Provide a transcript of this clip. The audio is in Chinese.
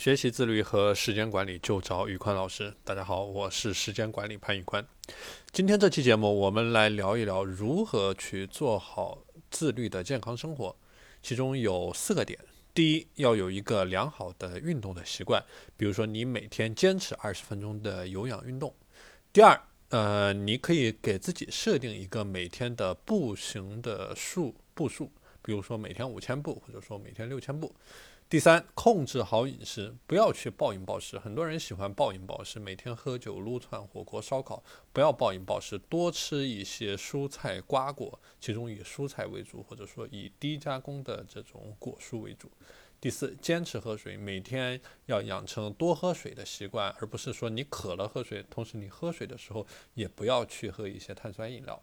学习自律和时间管理就找宇宽老师。大家好，我是时间管理潘宇宽。今天这期节目，我们来聊一聊如何去做好自律的健康生活。其中有四个点：第一，要有一个良好的运动的习惯，比如说你每天坚持二十分钟的有氧运动；第二，呃，你可以给自己设定一个每天的步行的数步数，比如说每天五千步，或者说每天六千步。第三，控制好饮食，不要去暴饮暴食。很多人喜欢暴饮暴食，每天喝酒、撸串、火锅、烧烤，不要暴饮暴食，多吃一些蔬菜瓜果，其中以蔬菜为主，或者说以低加工的这种果蔬为主。第四，坚持喝水，每天要养成多喝水的习惯，而不是说你渴了喝水，同时你喝水的时候也不要去喝一些碳酸饮料。